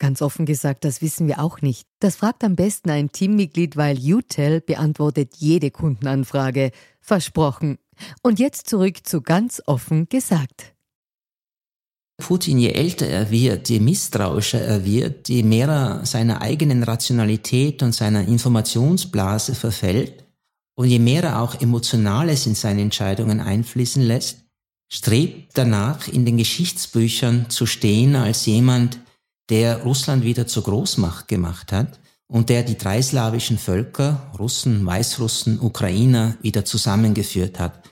Ganz offen gesagt, das wissen wir auch nicht. Das fragt am besten ein Teammitglied, weil UTEL beantwortet jede Kundenanfrage. Versprochen. Und jetzt zurück zu ganz offen gesagt. Putin, je älter er wird, je misstrauischer er wird, je mehr er seiner eigenen Rationalität und seiner Informationsblase verfällt und je mehr er auch Emotionales in seine Entscheidungen einfließen lässt, strebt danach in den Geschichtsbüchern zu stehen als jemand, der Russland wieder zur Großmacht gemacht hat und der die drei slawischen Völker, Russen, Weißrussen, Ukrainer, wieder zusammengeführt hat.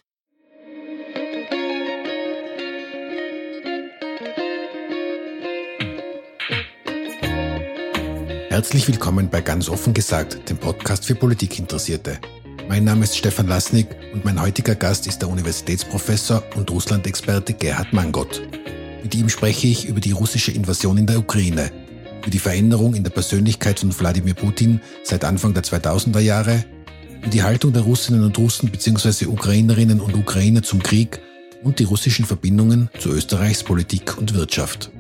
Herzlich willkommen bei Ganz offen gesagt, dem Podcast für Politikinteressierte. Mein Name ist Stefan Lasnik und mein heutiger Gast ist der Universitätsprofessor und Russland-Experte Gerhard Mangott. Mit ihm spreche ich über die russische Invasion in der Ukraine, über die Veränderung in der Persönlichkeit von Wladimir Putin seit Anfang der 2000er Jahre, über die Haltung der Russinnen und Russen bzw. Ukrainerinnen und Ukrainer zum Krieg und die russischen Verbindungen zu Österreichs Politik und Wirtschaft.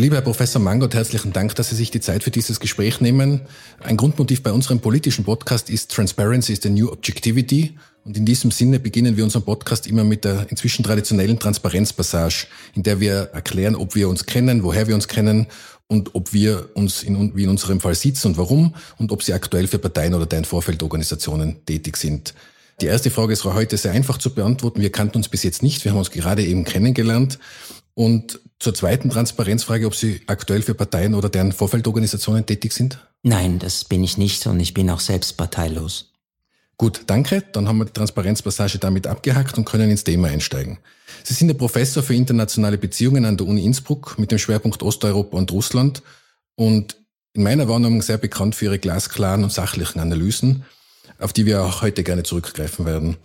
Lieber Herr Professor Mangott, herzlichen Dank, dass Sie sich die Zeit für dieses Gespräch nehmen. Ein Grundmotiv bei unserem politischen Podcast ist Transparency is the new objectivity. Und in diesem Sinne beginnen wir unseren Podcast immer mit der inzwischen traditionellen Transparenzpassage, in der wir erklären, ob wir uns kennen, woher wir uns kennen und ob wir uns in, wie in unserem Fall sitzen und warum und ob sie aktuell für Parteien oder deren Vorfeldorganisationen tätig sind. Die erste Frage ist heute sehr einfach zu beantworten. Wir kannten uns bis jetzt nicht. Wir haben uns gerade eben kennengelernt. Und zur zweiten Transparenzfrage, ob Sie aktuell für Parteien oder deren Vorfeldorganisationen tätig sind? Nein, das bin ich nicht und ich bin auch selbst parteilos. Gut, danke. Dann haben wir die Transparenzpassage damit abgehackt und können ins Thema einsteigen. Sie sind der Professor für internationale Beziehungen an der Uni Innsbruck mit dem Schwerpunkt Osteuropa und Russland und in meiner Wahrnehmung sehr bekannt für ihre glasklaren und sachlichen Analysen, auf die wir auch heute gerne zurückgreifen werden.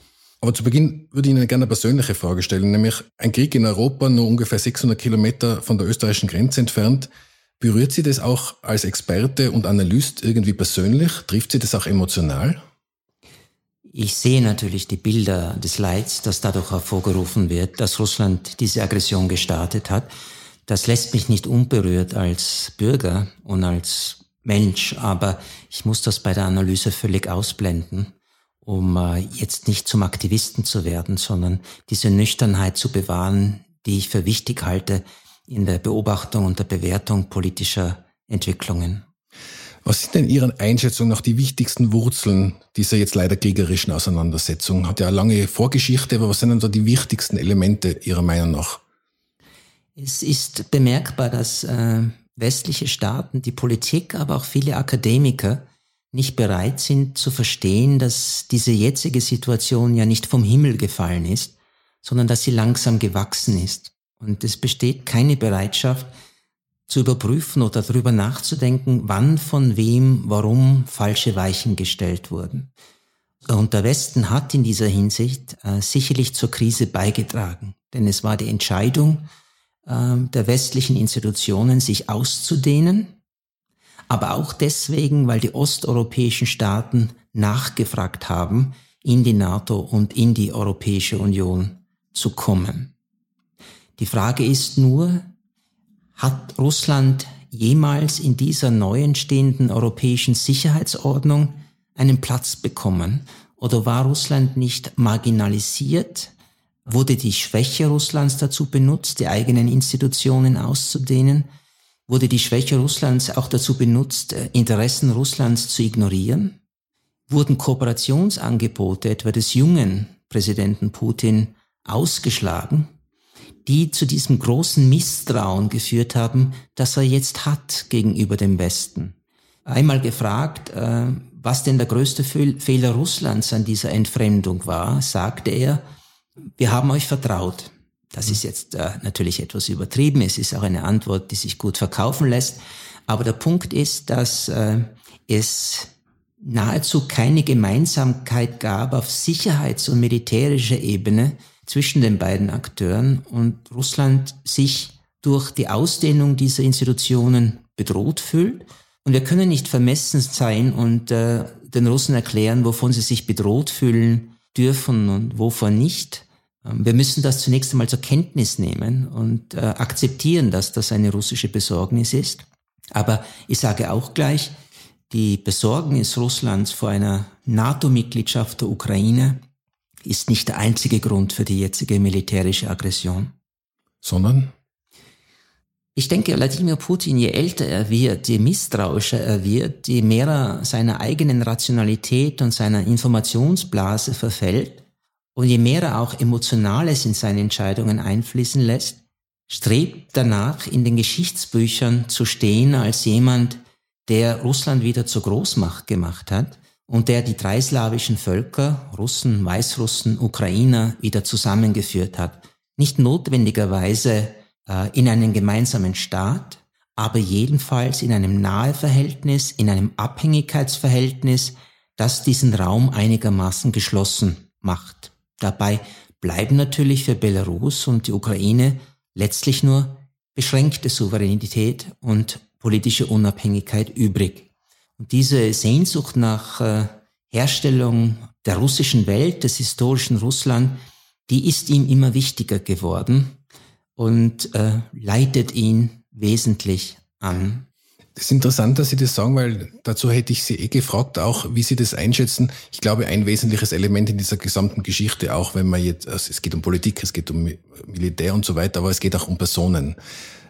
Aber zu Beginn würde ich Ihnen gerne eine persönliche Frage stellen, nämlich ein Krieg in Europa, nur ungefähr 600 Kilometer von der österreichischen Grenze entfernt. Berührt Sie das auch als Experte und Analyst irgendwie persönlich? Trifft Sie das auch emotional? Ich sehe natürlich die Bilder des Leids, das dadurch hervorgerufen wird, dass Russland diese Aggression gestartet hat. Das lässt mich nicht unberührt als Bürger und als Mensch, aber ich muss das bei der Analyse völlig ausblenden um äh, jetzt nicht zum Aktivisten zu werden, sondern diese Nüchternheit zu bewahren, die ich für wichtig halte in der Beobachtung und der Bewertung politischer Entwicklungen. Was sind denn Ihren Einschätzungen nach die wichtigsten Wurzeln dieser jetzt leider kriegerischen Auseinandersetzung? Hat ja eine lange Vorgeschichte, aber was sind denn da die wichtigsten Elemente Ihrer Meinung nach? Es ist bemerkbar, dass äh, westliche Staaten, die Politik, aber auch viele Akademiker nicht bereit sind zu verstehen, dass diese jetzige Situation ja nicht vom Himmel gefallen ist, sondern dass sie langsam gewachsen ist. Und es besteht keine Bereitschaft zu überprüfen oder darüber nachzudenken, wann von wem, warum falsche Weichen gestellt wurden. Und der Westen hat in dieser Hinsicht äh, sicherlich zur Krise beigetragen, denn es war die Entscheidung äh, der westlichen Institutionen, sich auszudehnen, aber auch deswegen, weil die osteuropäischen Staaten nachgefragt haben, in die NATO und in die Europäische Union zu kommen. Die Frage ist nur, hat Russland jemals in dieser neu entstehenden europäischen Sicherheitsordnung einen Platz bekommen? Oder war Russland nicht marginalisiert? Wurde die Schwäche Russlands dazu benutzt, die eigenen Institutionen auszudehnen? Wurde die Schwäche Russlands auch dazu benutzt, äh, Interessen Russlands zu ignorieren? wurden Kooperationsangebote etwa des jungen Präsidenten Putin ausgeschlagen, die zu diesem großen Misstrauen geführt haben, das er jetzt hat gegenüber dem Westen. Einmal gefragt, äh, was denn der größte Fehler Russlands an dieser Entfremdung war, sagte er, wir haben euch vertraut. Das ist jetzt äh, natürlich etwas übertrieben. Es ist auch eine Antwort, die sich gut verkaufen lässt. Aber der Punkt ist, dass äh, es nahezu keine Gemeinsamkeit gab auf sicherheits- und militärischer Ebene zwischen den beiden Akteuren und Russland sich durch die Ausdehnung dieser Institutionen bedroht fühlt. Und wir können nicht vermessen sein und äh, den Russen erklären, wovon sie sich bedroht fühlen dürfen und wovon nicht. Ähm, wir müssen das zunächst einmal zur Kenntnis nehmen und äh, akzeptieren, dass das eine russische Besorgnis ist. Aber ich sage auch gleich, die Besorgnis Russlands vor einer NATO-Mitgliedschaft der Ukraine ist nicht der einzige Grund für die jetzige militärische Aggression. Sondern? Ich denke, Wladimir Putin, je älter er wird, je misstrauischer er wird, je mehr er seiner eigenen Rationalität und seiner Informationsblase verfällt und je mehr er auch Emotionales in seine Entscheidungen einfließen lässt, strebt danach in den Geschichtsbüchern zu stehen als jemand, der Russland wieder zur Großmacht gemacht hat und der die drei slawischen Völker, Russen, Weißrussen, Ukrainer, wieder zusammengeführt hat. Nicht notwendigerweise äh, in einen gemeinsamen Staat, aber jedenfalls in einem Naheverhältnis, in einem Abhängigkeitsverhältnis, das diesen Raum einigermaßen geschlossen macht. Dabei bleiben natürlich für Belarus und die Ukraine letztlich nur beschränkte Souveränität und politische Unabhängigkeit übrig. Und diese Sehnsucht nach äh, Herstellung der russischen Welt, des historischen Russland, die ist ihm immer wichtiger geworden und äh, leitet ihn wesentlich an. Das ist interessant, dass Sie das sagen, weil dazu hätte ich Sie eh gefragt, auch wie Sie das einschätzen. Ich glaube, ein wesentliches Element in dieser gesamten Geschichte, auch wenn man jetzt, also es geht um Politik, es geht um Militär und so weiter, aber es geht auch um Personen.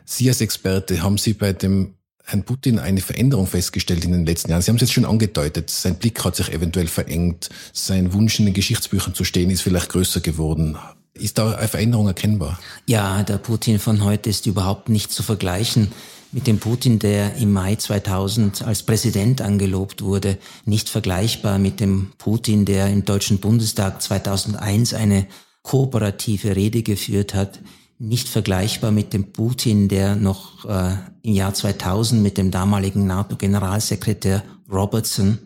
Sie als Experte, haben Sie bei dem Herrn Putin eine Veränderung festgestellt in den letzten Jahren? Sie haben es jetzt schon angedeutet. Sein Blick hat sich eventuell verengt. Sein Wunsch in den Geschichtsbüchern zu stehen ist vielleicht größer geworden. Ist da eine Veränderung erkennbar? Ja, der Putin von heute ist überhaupt nicht zu vergleichen mit dem Putin, der im Mai 2000 als Präsident angelobt wurde, nicht vergleichbar mit dem Putin, der im Deutschen Bundestag 2001 eine kooperative Rede geführt hat, nicht vergleichbar mit dem Putin, der noch äh, im Jahr 2000 mit dem damaligen NATO-Generalsekretär Robertson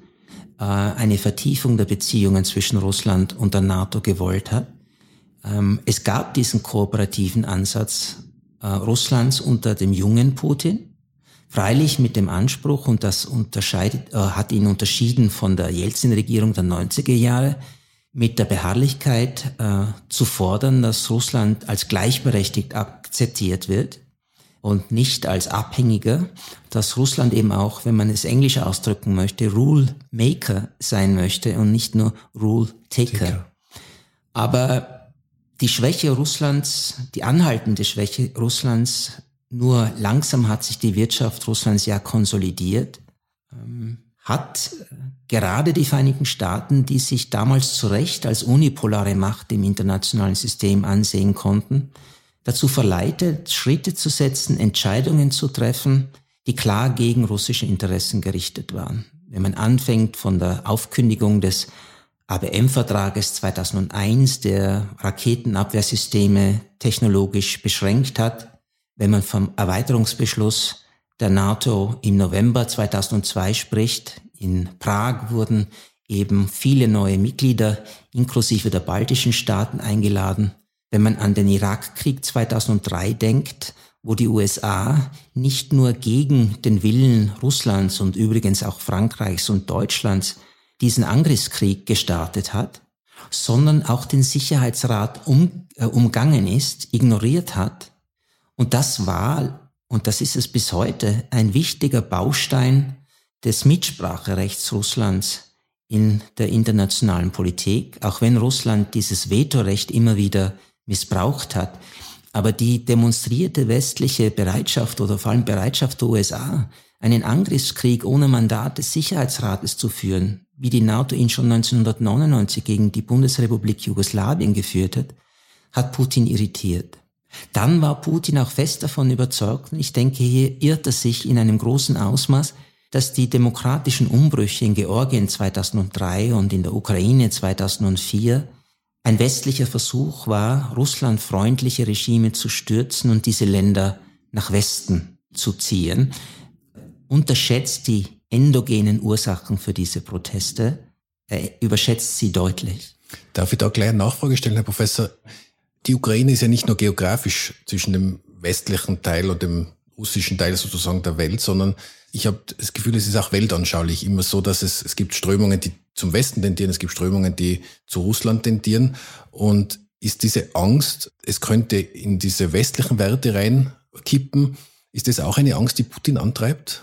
äh, eine Vertiefung der Beziehungen zwischen Russland und der NATO gewollt hat. Ähm, es gab diesen kooperativen Ansatz äh, Russlands unter dem jungen Putin. Freilich mit dem Anspruch, und das unterscheidet, äh, hat ihn unterschieden von der Jelzin-Regierung der 90er Jahre, mit der Beharrlichkeit äh, zu fordern, dass Russland als gleichberechtigt akzeptiert wird und nicht als Abhängiger, dass Russland eben auch, wenn man es englisch ausdrücken möchte, Rule Maker sein möchte und nicht nur Rule Taker. Aber die Schwäche Russlands, die anhaltende Schwäche Russlands, nur langsam hat sich die Wirtschaft Russlands ja konsolidiert, ähm, hat gerade die Vereinigten Staaten, die sich damals zu Recht als unipolare Macht im internationalen System ansehen konnten, dazu verleitet, Schritte zu setzen, Entscheidungen zu treffen, die klar gegen russische Interessen gerichtet waren. Wenn man anfängt von der Aufkündigung des ABM-Vertrages 2001, der Raketenabwehrsysteme technologisch beschränkt hat, wenn man vom Erweiterungsbeschluss der NATO im November 2002 spricht. In Prag wurden eben viele neue Mitglieder inklusive der baltischen Staaten eingeladen. Wenn man an den Irakkrieg 2003 denkt, wo die USA nicht nur gegen den Willen Russlands und übrigens auch Frankreichs und Deutschlands diesen Angriffskrieg gestartet hat, sondern auch den Sicherheitsrat um, äh, umgangen ist, ignoriert hat. Und das war, und das ist es bis heute, ein wichtiger Baustein des Mitspracherechts Russlands in der internationalen Politik, auch wenn Russland dieses Vetorecht immer wieder missbraucht hat. Aber die demonstrierte westliche Bereitschaft oder vor allem Bereitschaft der USA, einen Angriffskrieg ohne Mandat des Sicherheitsrates zu führen, wie die NATO ihn schon 1999 gegen die Bundesrepublik Jugoslawien geführt hat, hat Putin irritiert. Dann war Putin auch fest davon überzeugt, und ich denke, hier irrt er sich in einem großen Ausmaß, dass die demokratischen Umbrüche in Georgien 2003 und in der Ukraine 2004 ein westlicher Versuch war, russlandfreundliche Regime zu stürzen und diese Länder nach Westen zu ziehen, unterschätzt die endogenen Ursachen für diese Proteste, äh, überschätzt sie deutlich. Darf ich da gleich eine Nachfrage stellen, Herr Professor? Die Ukraine ist ja nicht nur geografisch zwischen dem westlichen Teil und dem russischen Teil sozusagen der Welt, sondern ich habe das Gefühl, es ist auch weltanschaulich immer so, dass es, es gibt Strömungen, die zum Westen tendieren, es gibt Strömungen, die zu Russland tendieren. Und ist diese Angst, es könnte in diese westlichen Werte reinkippen, ist das auch eine Angst, die Putin antreibt?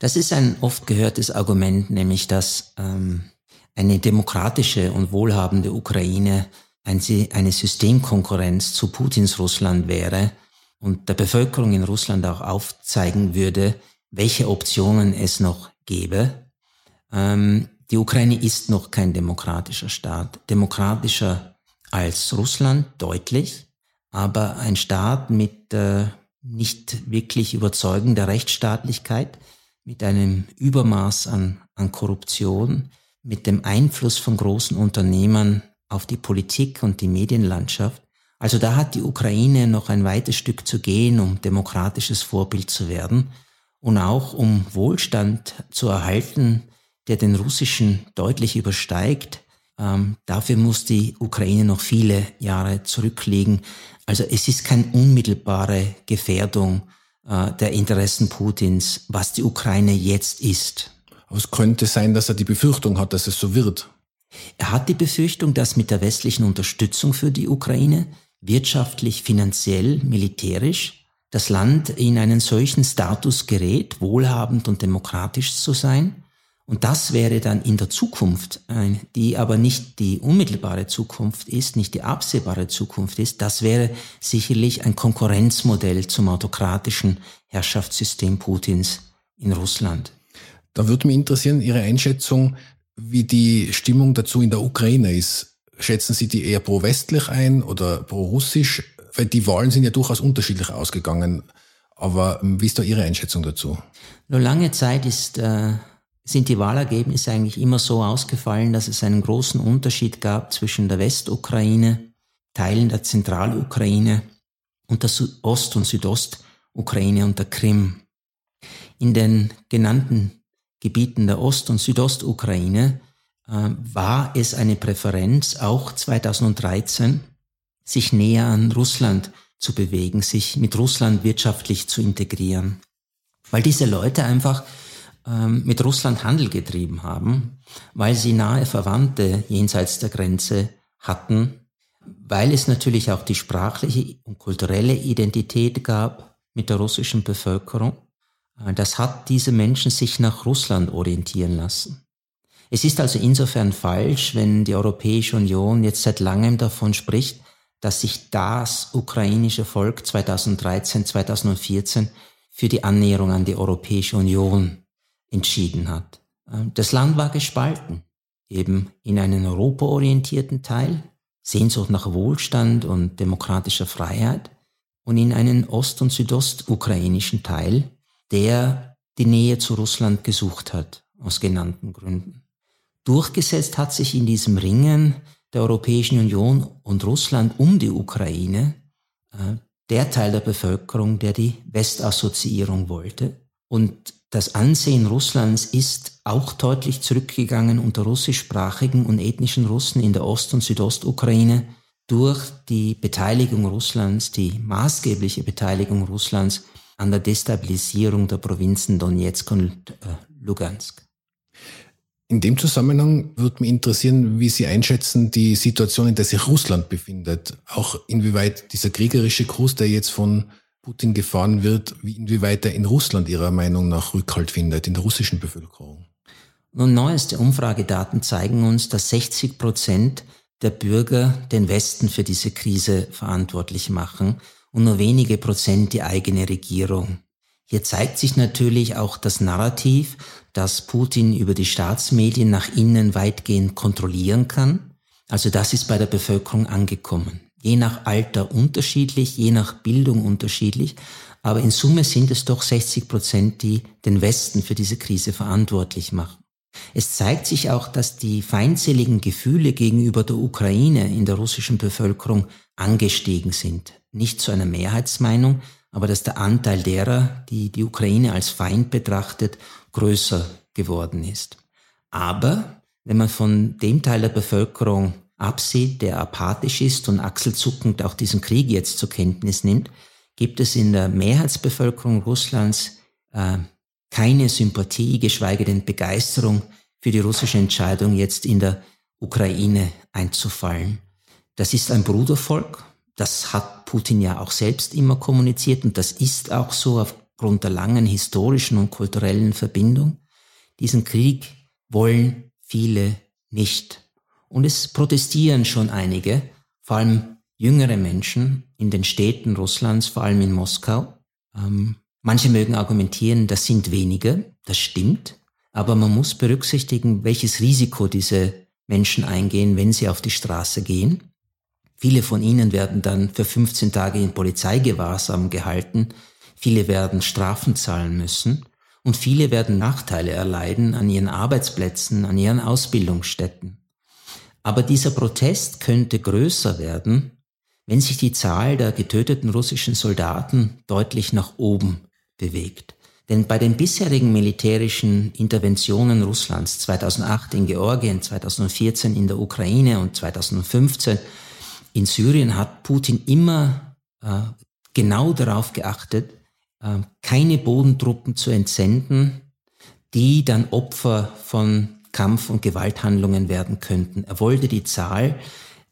Das ist ein oft gehörtes Argument, nämlich dass ähm, eine demokratische und wohlhabende Ukraine eine Systemkonkurrenz zu Putins Russland wäre und der Bevölkerung in Russland auch aufzeigen würde, welche Optionen es noch gäbe. Ähm, die Ukraine ist noch kein demokratischer Staat. Demokratischer als Russland, deutlich, aber ein Staat mit äh, nicht wirklich überzeugender Rechtsstaatlichkeit, mit einem Übermaß an, an Korruption, mit dem Einfluss von großen Unternehmern auf die Politik und die Medienlandschaft. Also da hat die Ukraine noch ein weites Stück zu gehen, um demokratisches Vorbild zu werden und auch um Wohlstand zu erhalten, der den russischen deutlich übersteigt. Ähm, dafür muss die Ukraine noch viele Jahre zurücklegen. Also es ist keine unmittelbare Gefährdung äh, der Interessen Putins, was die Ukraine jetzt ist. Aber es könnte sein, dass er die Befürchtung hat, dass es so wird. Er hat die Befürchtung, dass mit der westlichen Unterstützung für die Ukraine wirtschaftlich, finanziell, militärisch das Land in einen solchen Status gerät, wohlhabend und demokratisch zu sein, und das wäre dann in der Zukunft, die aber nicht die unmittelbare Zukunft ist, nicht die absehbare Zukunft ist, das wäre sicherlich ein Konkurrenzmodell zum autokratischen Herrschaftssystem Putins in Russland. Da würde mich interessieren, Ihre Einschätzung, wie die Stimmung dazu in der Ukraine ist. Schätzen Sie die eher pro-westlich ein oder pro-russisch? Weil die Wahlen sind ja durchaus unterschiedlich ausgegangen. Aber ähm, wie ist da Ihre Einschätzung dazu? Nur lange Zeit ist äh, sind die Wahlergebnisse eigentlich immer so ausgefallen, dass es einen großen Unterschied gab zwischen der Westukraine, Teilen der Zentralukraine und der Ost- und Südostukraine und der Krim. In den genannten Gebieten der Ost- und Südostukraine äh, war es eine Präferenz, auch 2013, sich näher an Russland zu bewegen, sich mit Russland wirtschaftlich zu integrieren. Weil diese Leute einfach ähm, mit Russland Handel getrieben haben, weil sie nahe Verwandte jenseits der Grenze hatten, weil es natürlich auch die sprachliche und kulturelle Identität gab mit der russischen Bevölkerung. Äh, das hat diese Menschen sich nach Russland orientieren lassen. Es ist also insofern falsch, wenn die Europäische Union jetzt seit langem davon spricht, dass sich das ukrainische Volk 2013, 2014 für die Annäherung an die Europäische Union entschieden hat. Ähm, das Land war gespalten, eben in einen europaorientierten Teil, Sehnsucht nach Wohlstand und demokratischer Freiheit, und in einen ost- und südostukrainischen Teil, der die Nähe zu Russland gesucht hat, aus genannten Gründen. Durchgesetzt hat sich in diesem Ringen der Europäischen Union und Russland um die Ukraine äh, der Teil der Bevölkerung, der die Westassoziierung wollte und das Ansehen Russlands ist auch deutlich zurückgegangen unter russischsprachigen und ethnischen Russen in der Ost- und Südostukraine durch die Beteiligung Russlands, die maßgebliche Beteiligung Russlands an der Destabilisierung der Provinzen Donetsk und äh, Lugansk. In dem Zusammenhang würde mich interessieren, wie Sie einschätzen die Situation, in der sich Russland befindet. Auch inwieweit dieser kriegerische Kurs, der jetzt von Putin gefahren wird, wie inwieweit er in Russland Ihrer Meinung nach Rückhalt findet, in der russischen Bevölkerung? Nun, neueste Umfragedaten zeigen uns, dass 60 Prozent der Bürger den Westen für diese Krise verantwortlich machen und nur wenige Prozent die eigene Regierung. Hier zeigt sich natürlich auch das Narrativ, dass Putin über die Staatsmedien nach innen weitgehend kontrollieren kann. Also das ist bei der Bevölkerung angekommen. Je nach Alter unterschiedlich, je nach Bildung unterschiedlich. Aber in Summe sind es doch 60 Prozent, die den Westen für diese Krise verantwortlich machen. Es zeigt sich auch, dass die feindseligen Gefühle gegenüber der Ukraine in der russischen Bevölkerung angestiegen sind. Nicht zu einer Mehrheitsmeinung, aber dass der Anteil derer, die die Ukraine als Feind betrachtet, größer geworden ist. Aber wenn man von dem Teil der Bevölkerung absieht, der apathisch ist und achselzuckend auch diesen Krieg jetzt zur Kenntnis nimmt, gibt es in der Mehrheitsbevölkerung Russlands äh, keine Sympathie, geschweige denn Begeisterung für die russische Entscheidung, jetzt in der Ukraine einzufallen. Das ist ein Brudervolk. Das hat Putin ja auch selbst immer kommuniziert und das ist auch so aufgrund der langen historischen und kulturellen Verbindung. Diesen Krieg wollen viele nicht. Und es protestieren schon einige, vor allem jüngere Menschen in den Städten Russlands, vor allem in Moskau. Ähm, manche mögen argumentieren, das sind wenige, das stimmt, aber man muss berücksichtigen, welches Risiko diese Menschen eingehen, wenn sie auf die Straße gehen. Viele von ihnen werden dann für 15 Tage in Polizeigewahrsam gehalten, viele werden Strafen zahlen müssen und viele werden Nachteile erleiden an ihren Arbeitsplätzen, an ihren Ausbildungsstätten. Aber dieser Protest könnte größer werden, wenn sich die Zahl der getöteten russischen Soldaten deutlich nach oben bewegt. Denn bei den bisherigen militärischen Interventionen Russlands 2008 in Georgien, 2014 in der Ukraine und 2015 in Syrien hat Putin immer äh, genau darauf geachtet, äh, keine Bodentruppen zu entsenden, die dann Opfer von Kampf- und Gewalthandlungen werden könnten. Er wollte die Zahl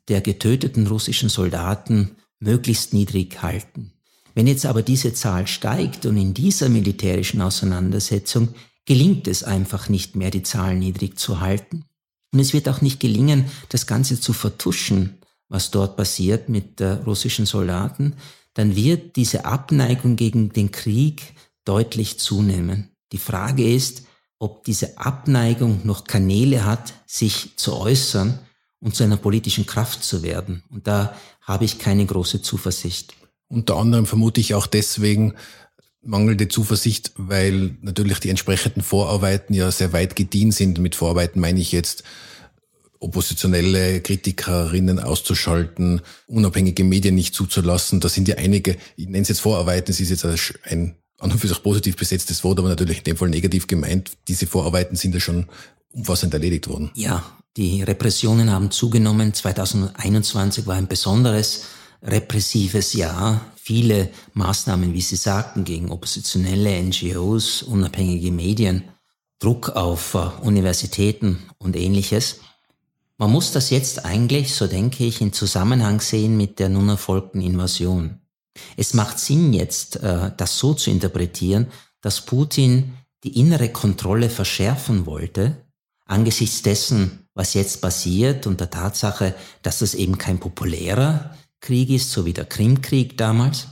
der getöteten russischen Soldaten möglichst niedrig halten. Wenn jetzt aber diese Zahl steigt und in dieser militärischen Auseinandersetzung gelingt es einfach nicht mehr, die Zahl niedrig zu halten. Und es wird auch nicht gelingen, das Ganze zu vertuschen, was dort passiert mit äh, russischen Soldaten, dann wird diese Abneigung gegen den Krieg deutlich zunehmen. Die Frage ist, ob diese Abneigung noch Kanäle hat, sich zu äußern und zu einer politischen Kraft zu werden. Und da habe ich keine große Zuversicht. Unter anderem vermute ich auch deswegen mangelnde Zuversicht, weil natürlich die entsprechenden Vorarbeiten ja sehr weit gediehen sind. Mit Vorarbeiten meine ich jetzt oppositionelle Kritikerinnen auszuschalten, unabhängige Medien nicht zuzulassen. Da sind ja einige, ich nenne es jetzt Vorarbeiten, es ist jetzt ein an und für sich positiv besetztes Wort, aber natürlich in dem Fall negativ gemeint. Diese Vorarbeiten sind ja schon umfassend erledigt worden. Ja, die Repressionen haben zugenommen. 2021 war ein besonderes repressives Jahr. Viele Maßnahmen, wie Sie sagten, gegen oppositionelle NGOs, unabhängige Medien, Druck auf äh, Universitäten und ähnliches. Man muss das jetzt eigentlich, so denke ich, in Zusammenhang sehen mit der nun erfolgten Invasion. Es macht Sinn jetzt, äh, das so zu interpretieren, dass Putin die innere Kontrolle verschärfen wollte, angesichts dessen, was jetzt passiert und der Tatsache, dass das eben kein populärer Krieg ist, so wie der Krimkrieg damals,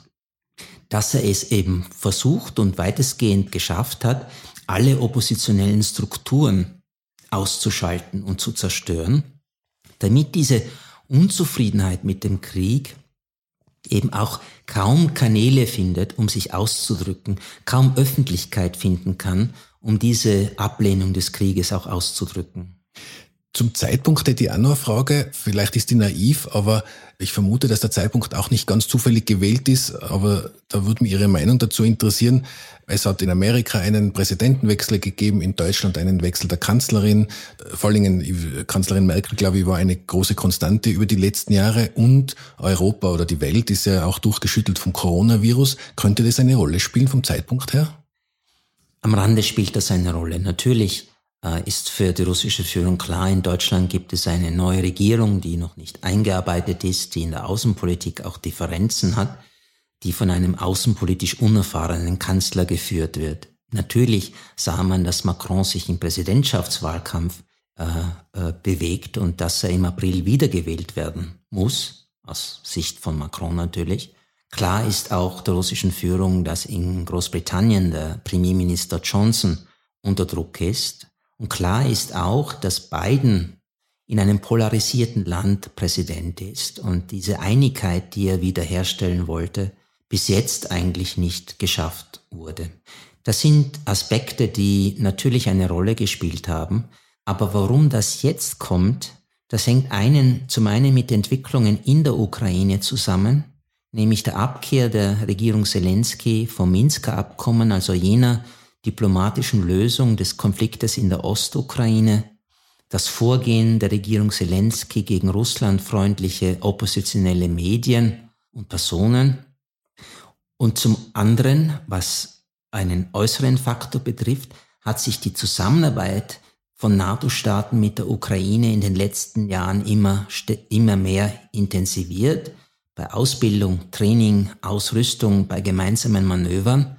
dass er es eben versucht und weitestgehend geschafft hat, alle oppositionellen Strukturen auszuschalten und zu zerstören damit diese Unzufriedenheit mit dem Krieg eben auch kaum Kanäle findet, um sich auszudrücken, kaum Öffentlichkeit finden kann, um diese Ablehnung des Krieges auch auszudrücken. Zum Zeitpunkt hätte ich auch noch eine Frage. Vielleicht ist die naiv, aber ich vermute, dass der Zeitpunkt auch nicht ganz zufällig gewählt ist. Aber da würde mich Ihre Meinung dazu interessieren. Es hat in Amerika einen Präsidentenwechsel gegeben, in Deutschland einen Wechsel der Kanzlerin. Vor allen Dingen Kanzlerin Merkel, glaube ich, war eine große Konstante über die letzten Jahre. Und Europa oder die Welt ist ja auch durchgeschüttelt vom Coronavirus. Könnte das eine Rolle spielen vom Zeitpunkt her? Am Rande spielt das eine Rolle. Natürlich ist für die russische Führung klar, in Deutschland gibt es eine neue Regierung, die noch nicht eingearbeitet ist, die in der Außenpolitik auch Differenzen hat, die von einem außenpolitisch unerfahrenen Kanzler geführt wird. Natürlich sah man, dass Macron sich im Präsidentschaftswahlkampf äh, äh, bewegt und dass er im April wiedergewählt werden muss, aus Sicht von Macron natürlich. Klar ist auch der russischen Führung, dass in Großbritannien der Premierminister Johnson unter Druck ist. Und klar ist auch, dass Biden in einem polarisierten Land Präsident ist und diese Einigkeit, die er wiederherstellen wollte, bis jetzt eigentlich nicht geschafft wurde. Das sind Aspekte, die natürlich eine Rolle gespielt haben, aber warum das jetzt kommt, das hängt einen, zum einen mit Entwicklungen in der Ukraine zusammen, nämlich der Abkehr der Regierung Zelensky vom Minsker Abkommen, also jener diplomatischen Lösung des Konfliktes in der Ostukraine, das Vorgehen der Regierung Zelensky gegen russlandfreundliche oppositionelle Medien und Personen und zum anderen, was einen äußeren Faktor betrifft, hat sich die Zusammenarbeit von NATO-Staaten mit der Ukraine in den letzten Jahren immer, immer mehr intensiviert, bei Ausbildung, Training, Ausrüstung, bei gemeinsamen Manövern.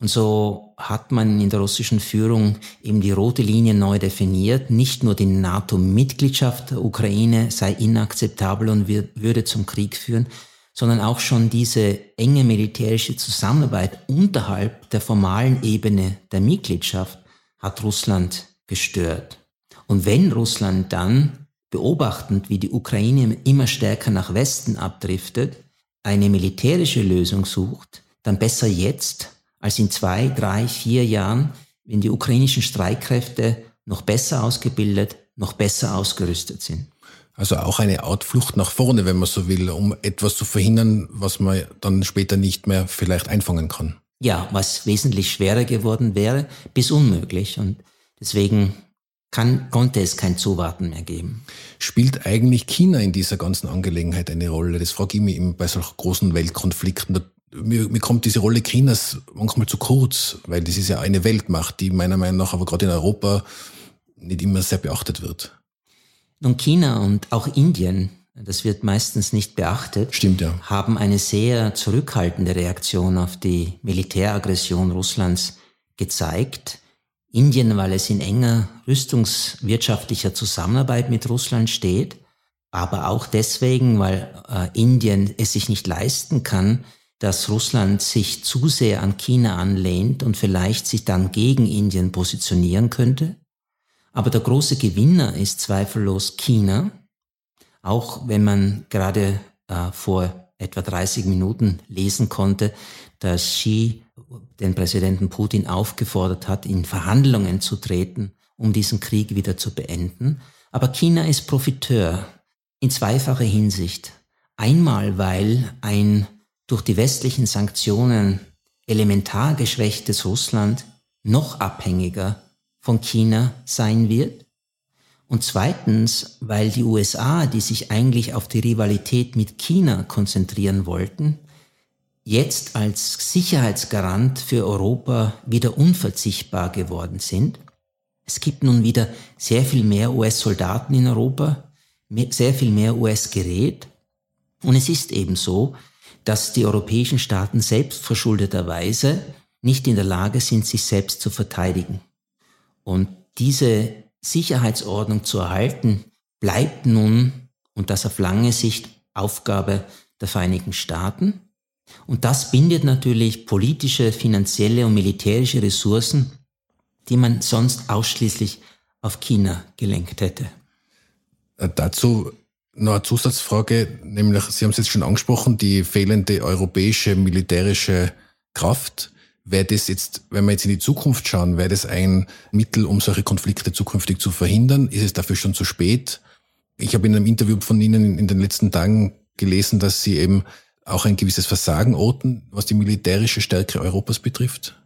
Und so hat man in der russischen Führung eben die rote Linie neu definiert. Nicht nur die NATO-Mitgliedschaft der Ukraine sei inakzeptabel und würde zum Krieg führen, sondern auch schon diese enge militärische Zusammenarbeit unterhalb der formalen Ebene der Mitgliedschaft hat Russland gestört. Und wenn Russland dann, beobachtend, wie die Ukraine immer stärker nach Westen abdriftet, eine militärische Lösung sucht, dann besser jetzt als in zwei, drei, vier Jahren, wenn die ukrainischen Streitkräfte noch besser ausgebildet, noch besser ausgerüstet sind. Also auch eine Outflucht nach vorne, wenn man so will, um etwas zu verhindern, was man dann später nicht mehr vielleicht einfangen kann. Ja, was wesentlich schwerer geworden wäre, bis unmöglich. Und deswegen kann, konnte es kein Zuwarten mehr geben. Spielt eigentlich China in dieser ganzen Angelegenheit eine Rolle? Das frage ich mich immer bei solchen großen Weltkonflikten mir, mir kommt diese Rolle Chinas manchmal zu kurz, weil das ist ja eine Weltmacht, die meiner Meinung nach aber gerade in Europa nicht immer sehr beachtet wird. Nun, China und auch Indien, das wird meistens nicht beachtet, Stimmt, ja. haben eine sehr zurückhaltende Reaktion auf die Militäraggression Russlands gezeigt. Indien, weil es in enger rüstungswirtschaftlicher Zusammenarbeit mit Russland steht, aber auch deswegen, weil äh, Indien es sich nicht leisten kann, dass Russland sich zu sehr an China anlehnt und vielleicht sich dann gegen Indien positionieren könnte. Aber der große Gewinner ist zweifellos China, auch wenn man gerade äh, vor etwa 30 Minuten lesen konnte, dass Xi den Präsidenten Putin aufgefordert hat, in Verhandlungen zu treten, um diesen Krieg wieder zu beenden. Aber China ist Profiteur in zweifacher Hinsicht. Einmal, weil ein durch die westlichen Sanktionen elementar geschwächtes Russland noch abhängiger von China sein wird. Und zweitens, weil die USA, die sich eigentlich auf die Rivalität mit China konzentrieren wollten, jetzt als Sicherheitsgarant für Europa wieder unverzichtbar geworden sind. Es gibt nun wieder sehr viel mehr US-Soldaten in Europa, sehr viel mehr US-Gerät. Und es ist eben so, dass die europäischen Staaten selbstverschuldeterweise nicht in der Lage sind, sich selbst zu verteidigen. Und diese Sicherheitsordnung zu erhalten, bleibt nun, und das auf lange Sicht, Aufgabe der Vereinigten Staaten. Und das bindet natürlich politische, finanzielle und militärische Ressourcen, die man sonst ausschließlich auf China gelenkt hätte. Dazu noch eine Zusatzfrage, nämlich, Sie haben es jetzt schon angesprochen, die fehlende europäische militärische Kraft. Wäre das jetzt, wenn wir jetzt in die Zukunft schauen, wäre das ein Mittel, um solche Konflikte zukünftig zu verhindern? Ist es dafür schon zu spät? Ich habe in einem Interview von Ihnen in den letzten Tagen gelesen, dass Sie eben auch ein gewisses Versagen orten, was die militärische Stärke Europas betrifft.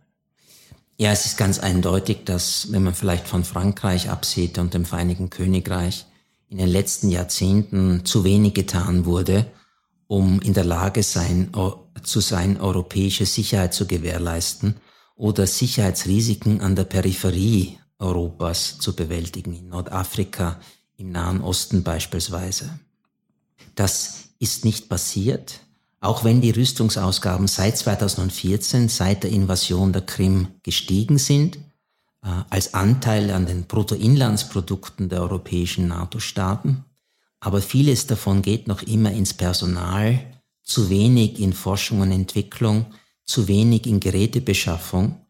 Ja, es ist ganz eindeutig, dass, wenn man vielleicht von Frankreich absieht und dem Vereinigten Königreich, in den letzten Jahrzehnten zu wenig getan wurde, um in der Lage sein, zu sein, europäische Sicherheit zu gewährleisten oder Sicherheitsrisiken an der Peripherie Europas zu bewältigen, in Nordafrika, im Nahen Osten beispielsweise. Das ist nicht passiert, auch wenn die Rüstungsausgaben seit 2014, seit der Invasion der Krim gestiegen sind äh, als Anteil an den Bruttoinlandsprodukten der europäischen NATO-Staaten. Aber vieles davon geht noch immer ins Personal, zu wenig in Forschung und Entwicklung, zu wenig in Gerätebeschaffung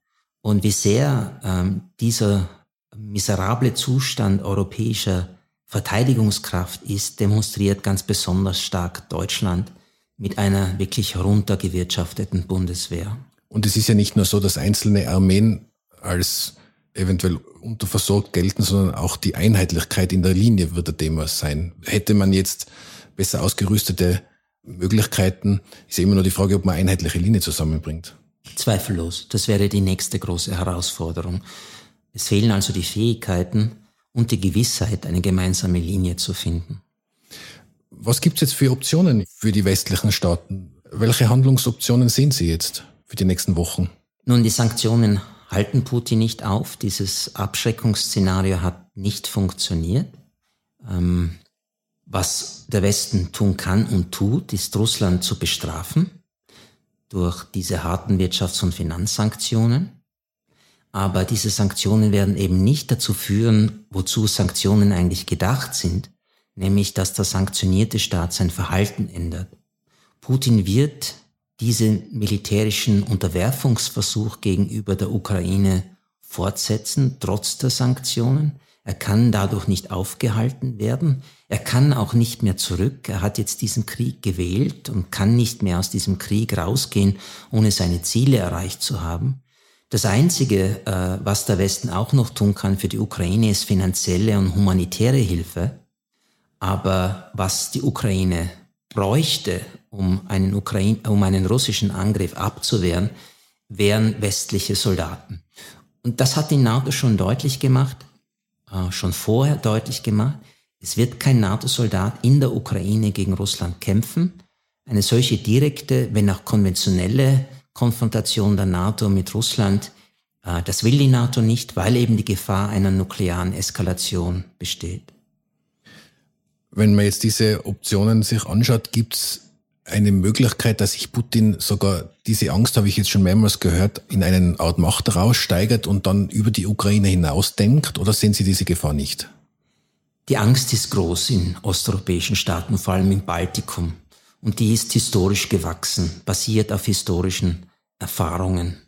und wie sehr ähm, dieser miserable Zustand europäischer Verteidigungskraft ist, demonstriert ganz besonders stark Deutschland mit einer wirklich runtergewirtschafteten Bundeswehr. Und es ist ja nicht nur so, dass einzelne Armeen als eventuell unterversorgt gelten, sondern auch die Einheitlichkeit in der Linie wird ein Thema sein. Hätte man jetzt besser ausgerüstete Möglichkeiten, ist immer nur die Frage, ob man einheitliche Linie zusammenbringt. Zweifellos. Das wäre die nächste große Herausforderung. Es fehlen also die Fähigkeiten und die Gewissheit, eine gemeinsame Linie zu finden. Was gibt es jetzt für Optionen für die westlichen Staaten? Welche Handlungsoptionen sehen Sie jetzt für die nächsten Wochen? Nun, die Sanktionen halten Putin nicht auf. Dieses Abschreckungsszenario hat nicht funktioniert. Ähm, was der Westen tun kann und tut, ist Russland zu bestrafen durch diese harten Wirtschafts- und Finanzsanktionen. Aber diese Sanktionen werden eben nicht dazu führen, wozu Sanktionen eigentlich gedacht sind, nämlich dass der sanktionierte Staat sein Verhalten ändert. Putin wird diesen militärischen Unterwerfungsversuch gegenüber der Ukraine fortsetzen, trotz der Sanktionen. Er kann dadurch nicht aufgehalten werden. Er kann auch nicht mehr zurück. Er hat jetzt diesen Krieg gewählt und kann nicht mehr aus diesem Krieg rausgehen, ohne seine Ziele erreicht zu haben. Das Einzige, äh, was der Westen auch noch tun kann für die Ukraine, ist finanzielle und humanitäre Hilfe. Aber was die Ukraine bräuchte, um einen, Ukraine, um einen russischen Angriff abzuwehren, wären westliche Soldaten. Und das hat die NATO schon deutlich gemacht, äh, schon vorher deutlich gemacht. Es wird kein NATO-Soldat in der Ukraine gegen Russland kämpfen. Eine solche direkte, wenn auch konventionelle Konfrontation der NATO mit Russland, äh, das will die NATO nicht, weil eben die Gefahr einer nuklearen Eskalation besteht. Wenn man jetzt diese Optionen sich anschaut, gibt es eine Möglichkeit, dass sich Putin sogar, diese Angst habe ich jetzt schon mehrmals gehört, in eine Art Macht raussteigert und dann über die Ukraine hinaus denkt? Oder sehen Sie diese Gefahr nicht? Die Angst ist groß in osteuropäischen Staaten, vor allem im Baltikum. Und die ist historisch gewachsen, basiert auf historischen Erfahrungen.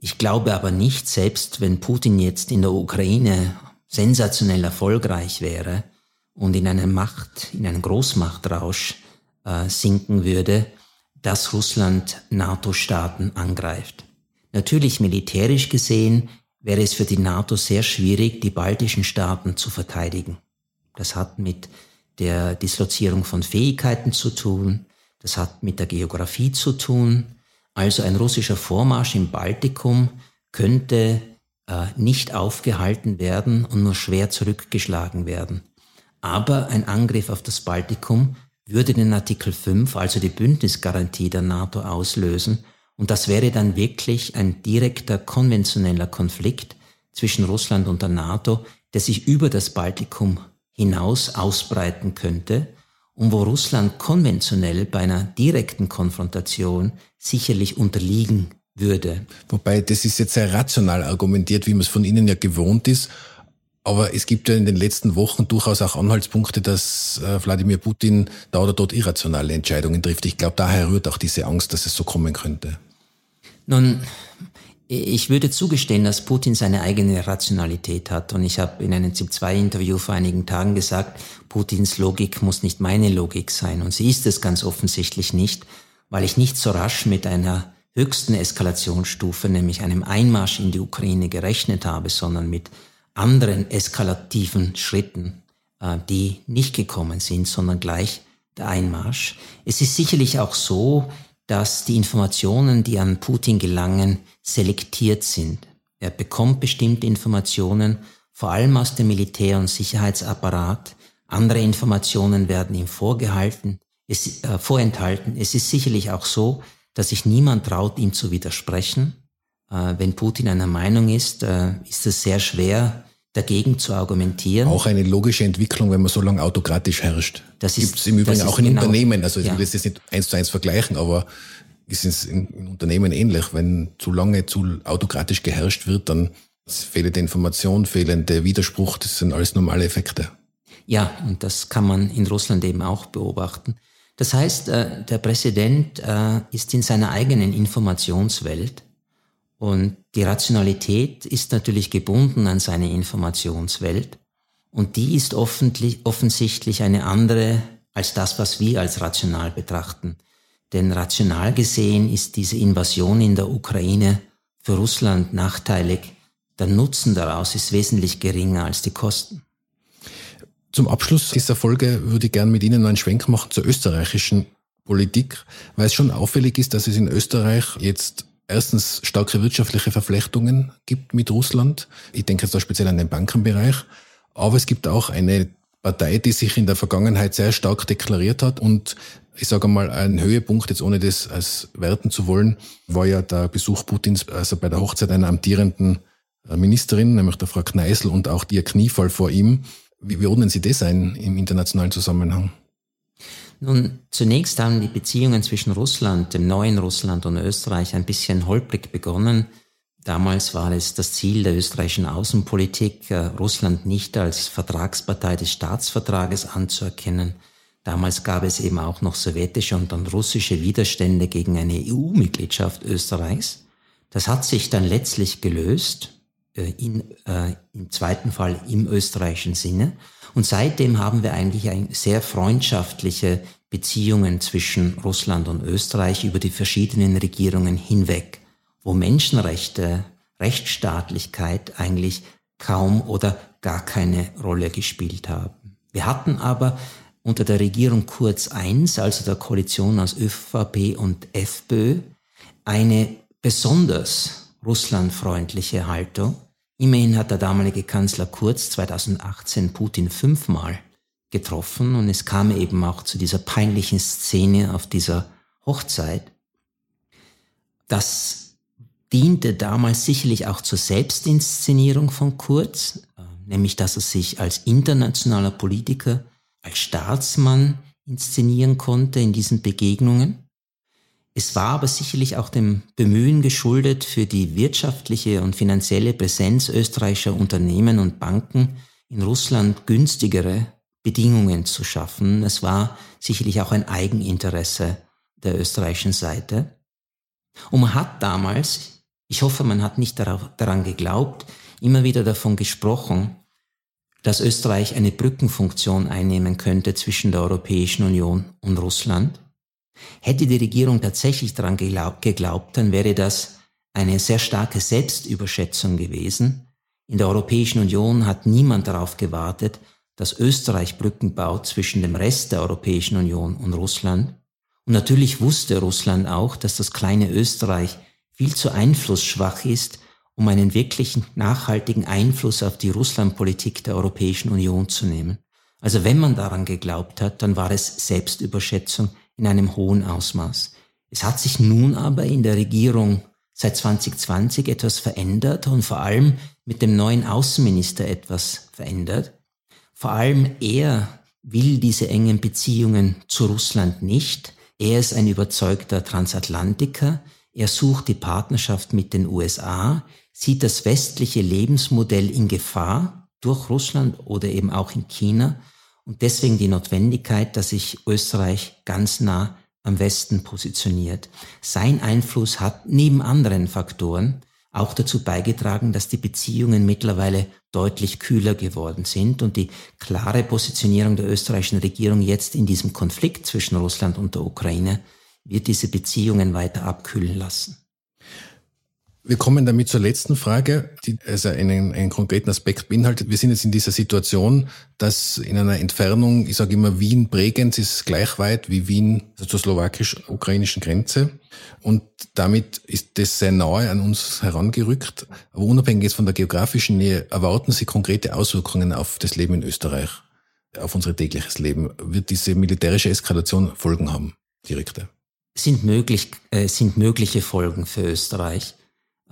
Ich glaube aber nicht, selbst wenn Putin jetzt in der Ukraine sensationell erfolgreich wäre und in eine Macht, in einen Großmachtrausch äh, sinken würde, dass Russland NATO-Staaten angreift. Natürlich militärisch gesehen wäre es für die NATO sehr schwierig, die baltischen Staaten zu verteidigen. Das hat mit der Dislozierung von Fähigkeiten zu tun, das hat mit der Geografie zu tun. Also ein russischer Vormarsch im Baltikum könnte äh, nicht aufgehalten werden und nur schwer zurückgeschlagen werden. Aber ein Angriff auf das Baltikum würde den Artikel 5, also die Bündnisgarantie der NATO, auslösen. Und das wäre dann wirklich ein direkter konventioneller Konflikt zwischen Russland und der NATO, der sich über das Baltikum hinaus ausbreiten könnte und wo Russland konventionell bei einer direkten Konfrontation sicherlich unterliegen würde. Wobei, das ist jetzt sehr rational argumentiert, wie man es von Ihnen ja gewohnt ist. Aber es gibt ja in den letzten Wochen durchaus auch Anhaltspunkte, dass äh, Wladimir Putin da oder dort irrationale Entscheidungen trifft. Ich glaube, daher rührt auch diese Angst, dass es so kommen könnte. Nun, ich würde zugestehen, dass Putin seine eigene Rationalität hat. Und ich habe in einem ZIP-2-Interview vor einigen Tagen gesagt, Putins Logik muss nicht meine Logik sein. Und sie ist es ganz offensichtlich nicht, weil ich nicht so rasch mit einer höchsten Eskalationsstufe, nämlich einem Einmarsch in die Ukraine gerechnet habe, sondern mit anderen eskalativen Schritten, äh, die nicht gekommen sind, sondern gleich der Einmarsch. Es ist sicherlich auch so, dass die Informationen, die an Putin gelangen, selektiert sind. Er bekommt bestimmte Informationen, vor allem aus dem Militär- und Sicherheitsapparat. Andere Informationen werden ihm vorgehalten, es, äh, vorenthalten. Es ist sicherlich auch so, dass sich niemand traut, ihm zu widersprechen. Äh, wenn Putin einer Meinung ist, äh, ist es sehr schwer, dagegen zu argumentieren. Auch eine logische Entwicklung, wenn man so lange autokratisch herrscht. Das gibt es im Übrigen auch in genau, Unternehmen. Also ich ja. will das jetzt nicht eins zu eins vergleichen, aber ist es in, in Unternehmen ähnlich. Wenn zu lange zu autokratisch geherrscht wird, dann fehlende Information, fehlende Widerspruch, das sind alles normale Effekte. Ja, und das kann man in Russland eben auch beobachten. Das heißt, äh, der Präsident ist in seiner eigenen Informationswelt und die Rationalität ist natürlich gebunden an seine Informationswelt und die ist offensichtlich eine andere als das, was wir als rational betrachten. Denn rational gesehen ist diese Invasion in der Ukraine für Russland nachteilig. Der Nutzen daraus ist wesentlich geringer als die Kosten. Zum Abschluss dieser Folge würde ich gerne mit Ihnen noch einen Schwenk machen zur österreichischen Politik, weil es schon auffällig ist, dass es in Österreich jetzt erstens starke wirtschaftliche Verflechtungen gibt mit Russland. Ich denke jetzt da speziell an den Bankenbereich. Aber es gibt auch eine Partei, die sich in der Vergangenheit sehr stark deklariert hat und ich sage mal, ein Höhepunkt, jetzt ohne das als werten zu wollen, war ja der Besuch Putins, also bei der Hochzeit einer amtierenden Ministerin, nämlich der Frau Kneißl und auch ihr Kniefall vor ihm. Wie, ordnen Sie das ein im internationalen Zusammenhang? Nun, zunächst haben die Beziehungen zwischen Russland, dem neuen Russland und Österreich ein bisschen holprig begonnen. Damals war es das Ziel der österreichischen Außenpolitik, äh, Russland nicht als Vertragspartei des Staatsvertrages anzuerkennen. Damals gab es eben auch noch sowjetische und dann russische Widerstände gegen eine EU-Mitgliedschaft Österreichs. Das hat sich dann letztlich gelöst äh, in, äh, im zweiten Fall im österreichischen Sinne. Und seitdem haben wir eigentlich ein sehr freundschaftliche Beziehungen zwischen Russland und Österreich über die verschiedenen Regierungen hinweg, wo Menschenrechte, Rechtsstaatlichkeit eigentlich kaum oder gar keine Rolle gespielt haben. Wir hatten aber unter der Regierung Kurz I, also der Koalition aus ÖVP und FPÖ, eine besonders russlandfreundliche Haltung, Immerhin hat der damalige Kanzler Kurz 2018 Putin fünfmal getroffen und es kam eben auch zu dieser peinlichen Szene auf dieser Hochzeit. Das diente damals sicherlich auch zur Selbstinszenierung von Kurz, äh, nämlich dass er sich als internationaler Politiker, als Staatsmann inszenieren konnte in diesen Begegnungen. Es war aber sicherlich auch dem Bemühen geschuldet, für die wirtschaftliche und finanzielle Präsenz österreichischer Unternehmen und Banken in Russland günstigere Bedingungen zu schaffen. Es war sicherlich auch ein Eigeninteresse der österreichischen Seite. Und man hat damals, ich hoffe, man hat nicht daran geglaubt, immer wieder davon gesprochen, dass Österreich eine Brückenfunktion einnehmen könnte zwischen der Europäischen Union und Russland. Hätte die Regierung tatsächlich daran geglaubt, dann wäre das eine sehr starke Selbstüberschätzung gewesen. In der Europäischen Union hat niemand darauf gewartet, dass Österreich Brücken baut zwischen dem Rest der Europäischen Union und Russland. Und natürlich wusste Russland auch, dass das kleine Österreich viel zu einflussschwach ist, um einen wirklichen nachhaltigen Einfluss auf die Russlandpolitik der Europäischen Union zu nehmen. Also wenn man daran geglaubt hat, dann war es Selbstüberschätzung in einem hohen Ausmaß. Es hat sich nun aber in der Regierung seit 2020 etwas verändert und vor allem mit dem neuen Außenminister etwas verändert. Vor allem er will diese engen Beziehungen zu Russland nicht. Er ist ein überzeugter Transatlantiker. Er sucht die Partnerschaft mit den USA, sieht das westliche Lebensmodell in Gefahr durch Russland oder eben auch in China und deswegen die Notwendigkeit, dass sich Österreich ganz nah am Westen positioniert. Sein Einfluss hat neben anderen Faktoren auch dazu beigetragen, dass die Beziehungen mittlerweile deutlich kühler geworden sind und die klare Positionierung der österreichischen Regierung jetzt in diesem Konflikt zwischen Russland und der Ukraine wird diese Beziehungen weiter abkühlen lassen. Wir kommen damit zur letzten Frage, die also einen, einen konkreten Aspekt beinhaltet. Wir sind jetzt in dieser Situation, dass in einer Entfernung, ich sage immer, Wien-Bregenz ist gleich weit wie Wien also zur slowakisch-ukrainischen Grenze. Und damit ist das sehr nahe an uns herangerückt. Aber unabhängig jetzt von der geografischen Nähe, erwarten Sie konkrete Auswirkungen auf das Leben in Österreich, auf unser tägliches Leben? Wird diese militärische Eskalation Folgen haben, direkte? Sind möglich, äh, sind mögliche Folgen für Österreich.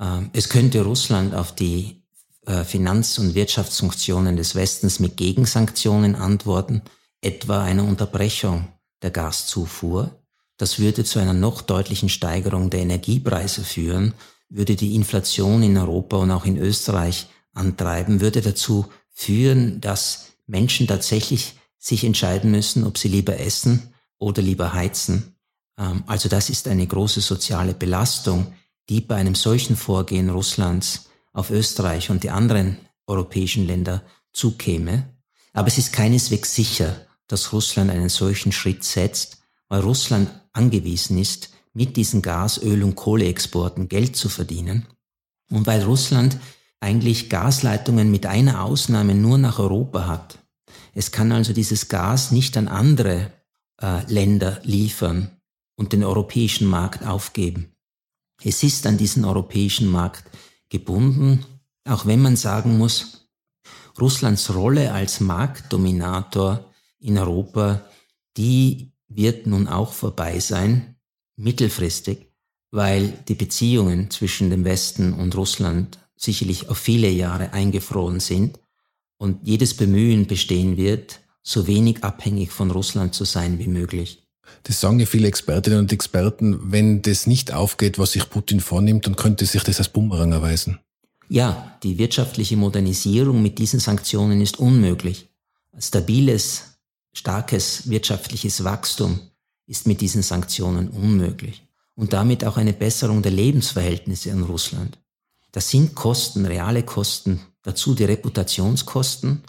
Ähm, es könnte Russland auf die äh, Finanz- und Wirtschaftsfunktionen des Westens mit Gegensanktionen antworten, etwa einer Unterbrechung der Gaszufuhr. Das würde zu einer noch deutlichen Steigerung der Energiepreise führen, würde die Inflation in Europa und auch in Österreich antreiben, würde dazu führen, dass Menschen tatsächlich sich entscheiden müssen, ob sie lieber essen oder lieber heizen. Ähm, also das ist eine große soziale Belastung, die bei einem solchen Vorgehen Russlands auf Österreich und die anderen europäischen Länder zukäme. Aber es ist keineswegs sicher, dass Russland einen solchen Schritt setzt, weil Russland angewiesen ist, mit diesen Gas-, Öl- und Kohleexporten Geld zu verdienen und weil Russland eigentlich Gasleitungen mit einer Ausnahme nur nach Europa hat. Es kann also dieses Gas nicht an andere äh, Länder liefern und den europäischen Markt aufgeben. Es ist an diesen europäischen Markt gebunden, auch wenn man sagen muss, Russlands Rolle als Marktdominator in Europa, die wird nun auch vorbei sein, mittelfristig, weil die Beziehungen zwischen dem Westen und Russland sicherlich auf viele Jahre eingefroren sind und jedes Bemühen bestehen wird, so wenig abhängig von Russland zu sein wie möglich. Das sagen ja viele Expertinnen und Experten, wenn das nicht aufgeht, was sich Putin vornimmt, dann könnte sich das als Bumerang erweisen. Ja, die wirtschaftliche Modernisierung mit diesen Sanktionen ist unmöglich. Stabiles, starkes wirtschaftliches Wachstum ist mit diesen Sanktionen unmöglich. Und damit auch eine Besserung der Lebensverhältnisse in Russland. Das sind Kosten, reale Kosten, dazu die Reputationskosten.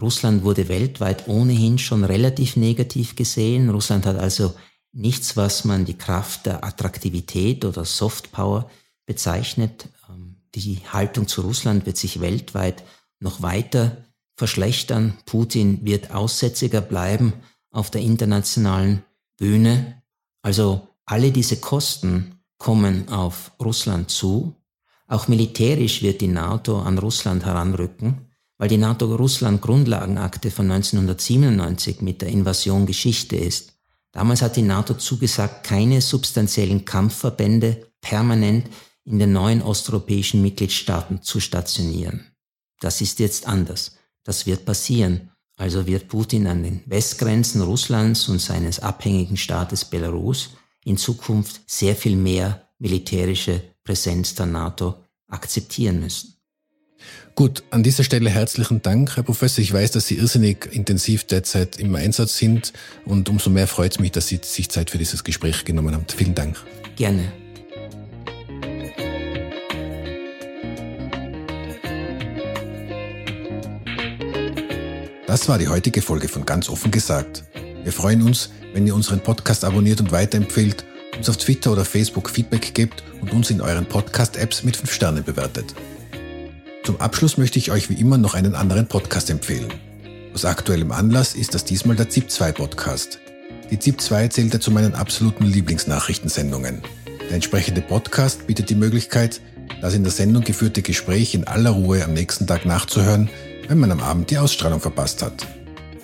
Russland wurde weltweit ohnehin schon relativ negativ gesehen. Russland hat also nichts, was man die Kraft der Attraktivität oder Softpower bezeichnet. Ähm, die Haltung zu Russland wird sich weltweit noch weiter verschlechtern. Putin wird aussätziger bleiben auf der internationalen Bühne. Also alle diese Kosten kommen auf Russland zu. Auch militärisch wird die NATO an Russland heranrücken, weil die NATO-Russland-Grundlagenakte von 1997 mit der Invasion Geschichte ist. Damals hat die NATO zugesagt, keine substanziellen Kampfverbände permanent in den neuen osteuropäischen Mitgliedstaaten zu stationieren. Das ist jetzt anders. Das wird passieren. Also wird Putin an den Westgrenzen Russlands und seines abhängigen Staates Belarus in Zukunft sehr viel mehr militärische Präsenz der NATO akzeptieren müssen. Gut, an dieser Stelle herzlichen Dank, Herr Professor. Ich weiß, dass Sie irrsinnig intensiv derzeit im Einsatz sind und umso mehr freut es mich, dass Sie sich Zeit für dieses Gespräch genommen haben. Vielen Dank. Gerne. Das war die heutige Folge von Ganz offen gesagt. Wir freuen uns, wenn ihr unseren Podcast abonniert und weiterempfehlt, uns auf Twitter oder Facebook Feedback gebt und uns in euren Podcast-Apps mit 5 Sternen bewertet. Zum Abschluss möchte ich euch wie immer noch einen anderen Podcast empfehlen. Aus aktuellem Anlass ist das diesmal der ZIP2 Podcast. Die ZIP2 zählt ja zu meinen absoluten Lieblingsnachrichtensendungen. Der entsprechende Podcast bietet die Möglichkeit, das in der Sendung geführte Gespräch in aller Ruhe am nächsten Tag nachzuhören, wenn man am Abend die Ausstrahlung verpasst hat.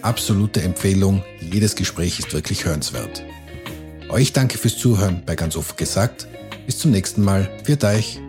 Absolute Empfehlung, jedes Gespräch ist wirklich hörenswert. Euch danke fürs Zuhören bei ganz offen gesagt. Bis zum nächsten Mal. Für euch.